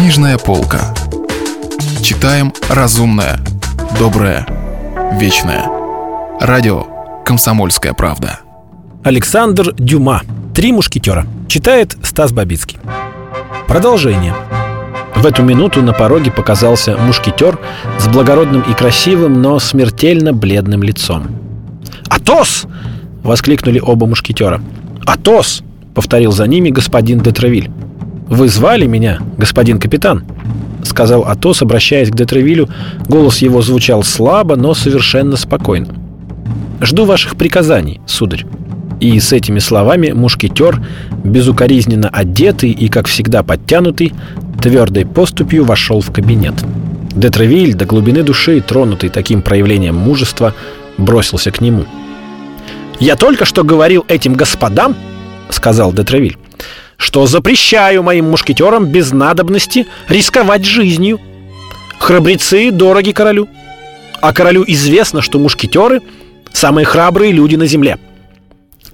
Книжная полка. Читаем разумное, доброе, вечное. Радио «Комсомольская правда». Александр Дюма. «Три мушкетера». Читает Стас Бабицкий. Продолжение. В эту минуту на пороге показался мушкетер с благородным и красивым, но смертельно бледным лицом. «Атос!» — воскликнули оба мушкетера. «Атос!» — повторил за ними господин Детревиль. «Вы звали меня, господин капитан?» — сказал Атос, обращаясь к Детревилю. Голос его звучал слабо, но совершенно спокойно. «Жду ваших приказаний, сударь». И с этими словами мушкетер, безукоризненно одетый и, как всегда, подтянутый, твердой поступью вошел в кабинет. Детревиль, до глубины души, тронутый таким проявлением мужества, бросился к нему. «Я только что говорил этим господам, — сказал Детревиль, — что запрещаю моим мушкетерам без надобности рисковать жизнью. Храбрецы дороги королю, а королю известно, что мушкетеры — самые храбрые люди на земле.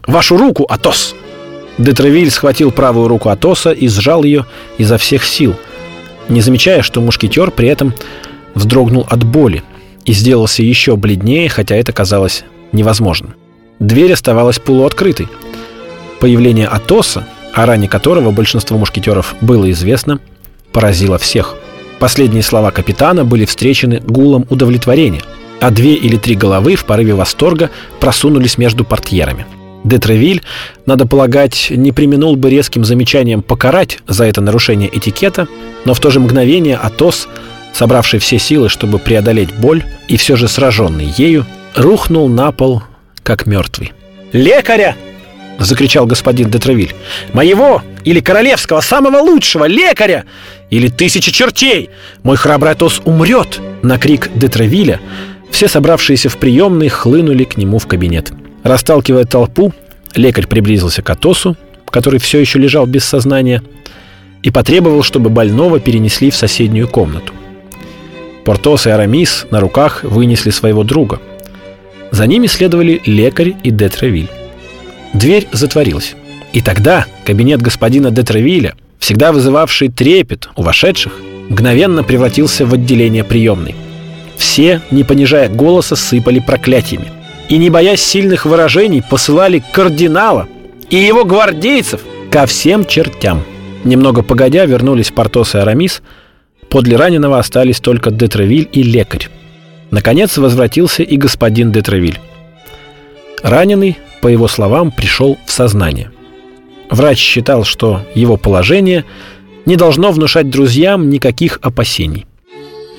Вашу руку, Атос!» Детревиль схватил правую руку Атоса и сжал ее изо всех сил, не замечая, что мушкетер при этом вздрогнул от боли и сделался еще бледнее, хотя это казалось невозможным. Дверь оставалась полуоткрытой. Появление Атоса, о ране которого большинство мушкетеров было известно, поразило всех. Последние слова капитана были встречены гулом удовлетворения, а две или три головы в порыве восторга просунулись между портьерами. Детревиль, надо полагать, не применул бы резким замечанием покарать за это нарушение этикета, но в то же мгновение Атос, собравший все силы, чтобы преодолеть боль, и все же сраженный ею, рухнул на пол как мертвый. «Лекаря!» — закричал господин Детревиль. «Моего или королевского, самого лучшего лекаря! Или тысячи чертей! Мой храбрый Атос умрет!» На крик Детревиля все собравшиеся в приемной хлынули к нему в кабинет. Расталкивая толпу, лекарь приблизился к Атосу, который все еще лежал без сознания, и потребовал, чтобы больного перенесли в соседнюю комнату. Портос и Арамис на руках вынесли своего друга — за ними следовали лекарь и Детревиль. Дверь затворилась. И тогда кабинет господина Детревиля, всегда вызывавший трепет у вошедших, мгновенно превратился в отделение приемной. Все, не понижая голоса, сыпали проклятиями. И, не боясь сильных выражений, посылали кардинала и его гвардейцев ко всем чертям. Немного погодя вернулись Портос и Арамис. Подле раненого остались только Детревиль и лекарь. Наконец возвратился и господин Детревиль. Раненый, по его словам, пришел в сознание. Врач считал, что его положение не должно внушать друзьям никаких опасений.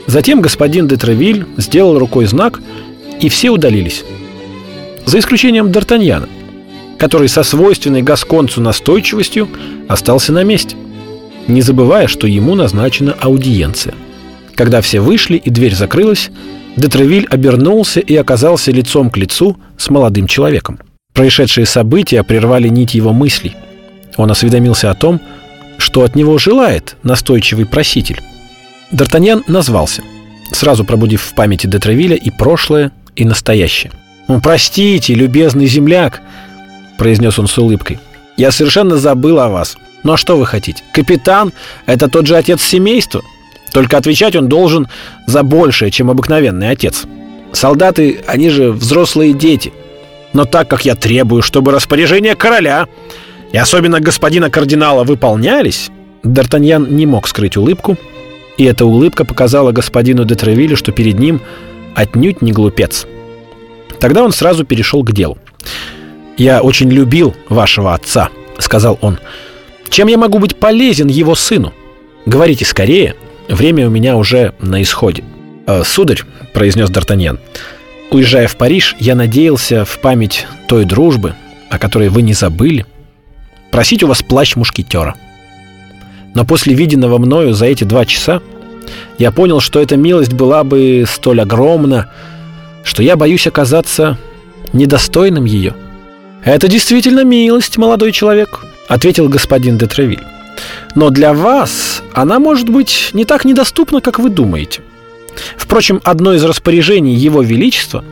Затем господин Детревиль сделал рукой знак, и все удалились. За исключением Д'Артаньяна, который со свойственной гасконцу настойчивостью остался на месте, не забывая, что ему назначена аудиенция. Когда все вышли и дверь закрылась, Детревиль обернулся и оказался лицом к лицу с молодым человеком. Происшедшие события прервали нить его мыслей. Он осведомился о том, что от него желает настойчивый проситель. Д'Артаньян назвался, сразу пробудив в памяти Детревиля и прошлое, и настоящее. «Ну, «Простите, любезный земляк», — произнес он с улыбкой, — «я совершенно забыл о вас. Ну а что вы хотите? Капитан — это тот же отец семейства, только отвечать он должен за большее, чем обыкновенный отец. Солдаты, они же взрослые дети. Но так как я требую, чтобы распоряжения короля и особенно господина кардинала выполнялись, Д'Артаньян не мог скрыть улыбку, и эта улыбка показала господину де Тревилю, что перед ним отнюдь не глупец. Тогда он сразу перешел к делу. «Я очень любил вашего отца», — сказал он. «Чем я могу быть полезен его сыну? Говорите скорее, Время у меня уже на исходе. «Э, «Сударь», — произнес Д'Артаньян, — «уезжая в Париж, я надеялся в память той дружбы, о которой вы не забыли, просить у вас плащ мушкетера. Но после виденного мною за эти два часа я понял, что эта милость была бы столь огромна, что я боюсь оказаться недостойным ее. «Это действительно милость, молодой человек», — ответил господин де Тревиль. Но для вас она может быть не так недоступна, как вы думаете. Впрочем, одно из распоряжений Его Величества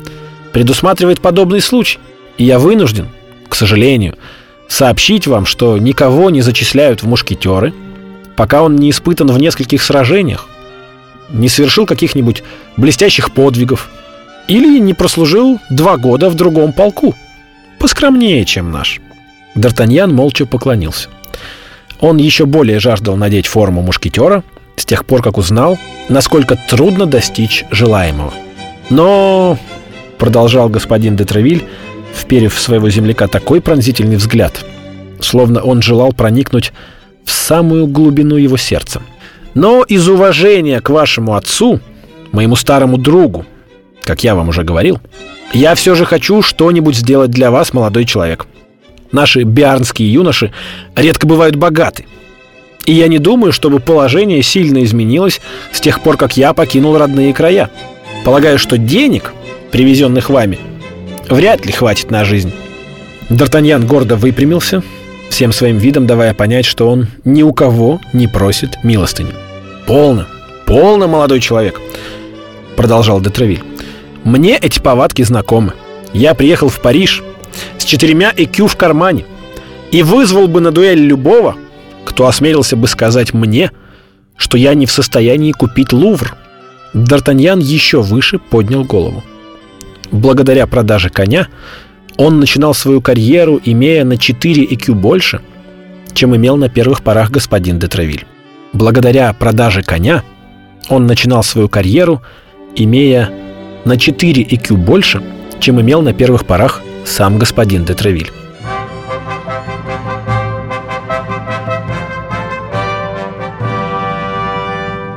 предусматривает подобный случай, и я вынужден, к сожалению, сообщить вам, что никого не зачисляют в мушкетеры пока он не испытан в нескольких сражениях, не совершил каких-нибудь блестящих подвигов или не прослужил два года в другом полку, поскромнее, чем наш. Д'Артаньян молча поклонился. Он еще более жаждал надеть форму мушкетера с тех пор, как узнал, насколько трудно достичь желаемого. Но, продолжал господин де Тревиль, вперев в своего земляка такой пронзительный взгляд, словно он желал проникнуть в самую глубину его сердца. Но из уважения к вашему отцу, моему старому другу, как я вам уже говорил, я все же хочу что-нибудь сделать для вас, молодой человек. Наши биарнские юноши редко бывают богаты. И я не думаю, чтобы положение сильно изменилось с тех пор, как я покинул родные края. Полагаю, что денег, привезенных вами, вряд ли хватит на жизнь. Д'Артаньян гордо выпрямился, всем своим видом давая понять, что он ни у кого не просит милостыню. «Полно, полно, молодой человек», — продолжал Детревиль. «Мне эти повадки знакомы. Я приехал в Париж с четырьмя ЭКЮ в кармане и вызвал бы на дуэль любого, кто осмелился бы сказать мне, что я не в состоянии купить Лувр». Д'Артаньян еще выше поднял голову. Благодаря продаже коня он начинал свою карьеру, имея на 4 IQ больше, чем имел на первых порах господин де Тревиль. Благодаря продаже коня он начинал свою карьеру, имея на 4 IQ больше, чем имел на первых порах сам господин де Тревиль.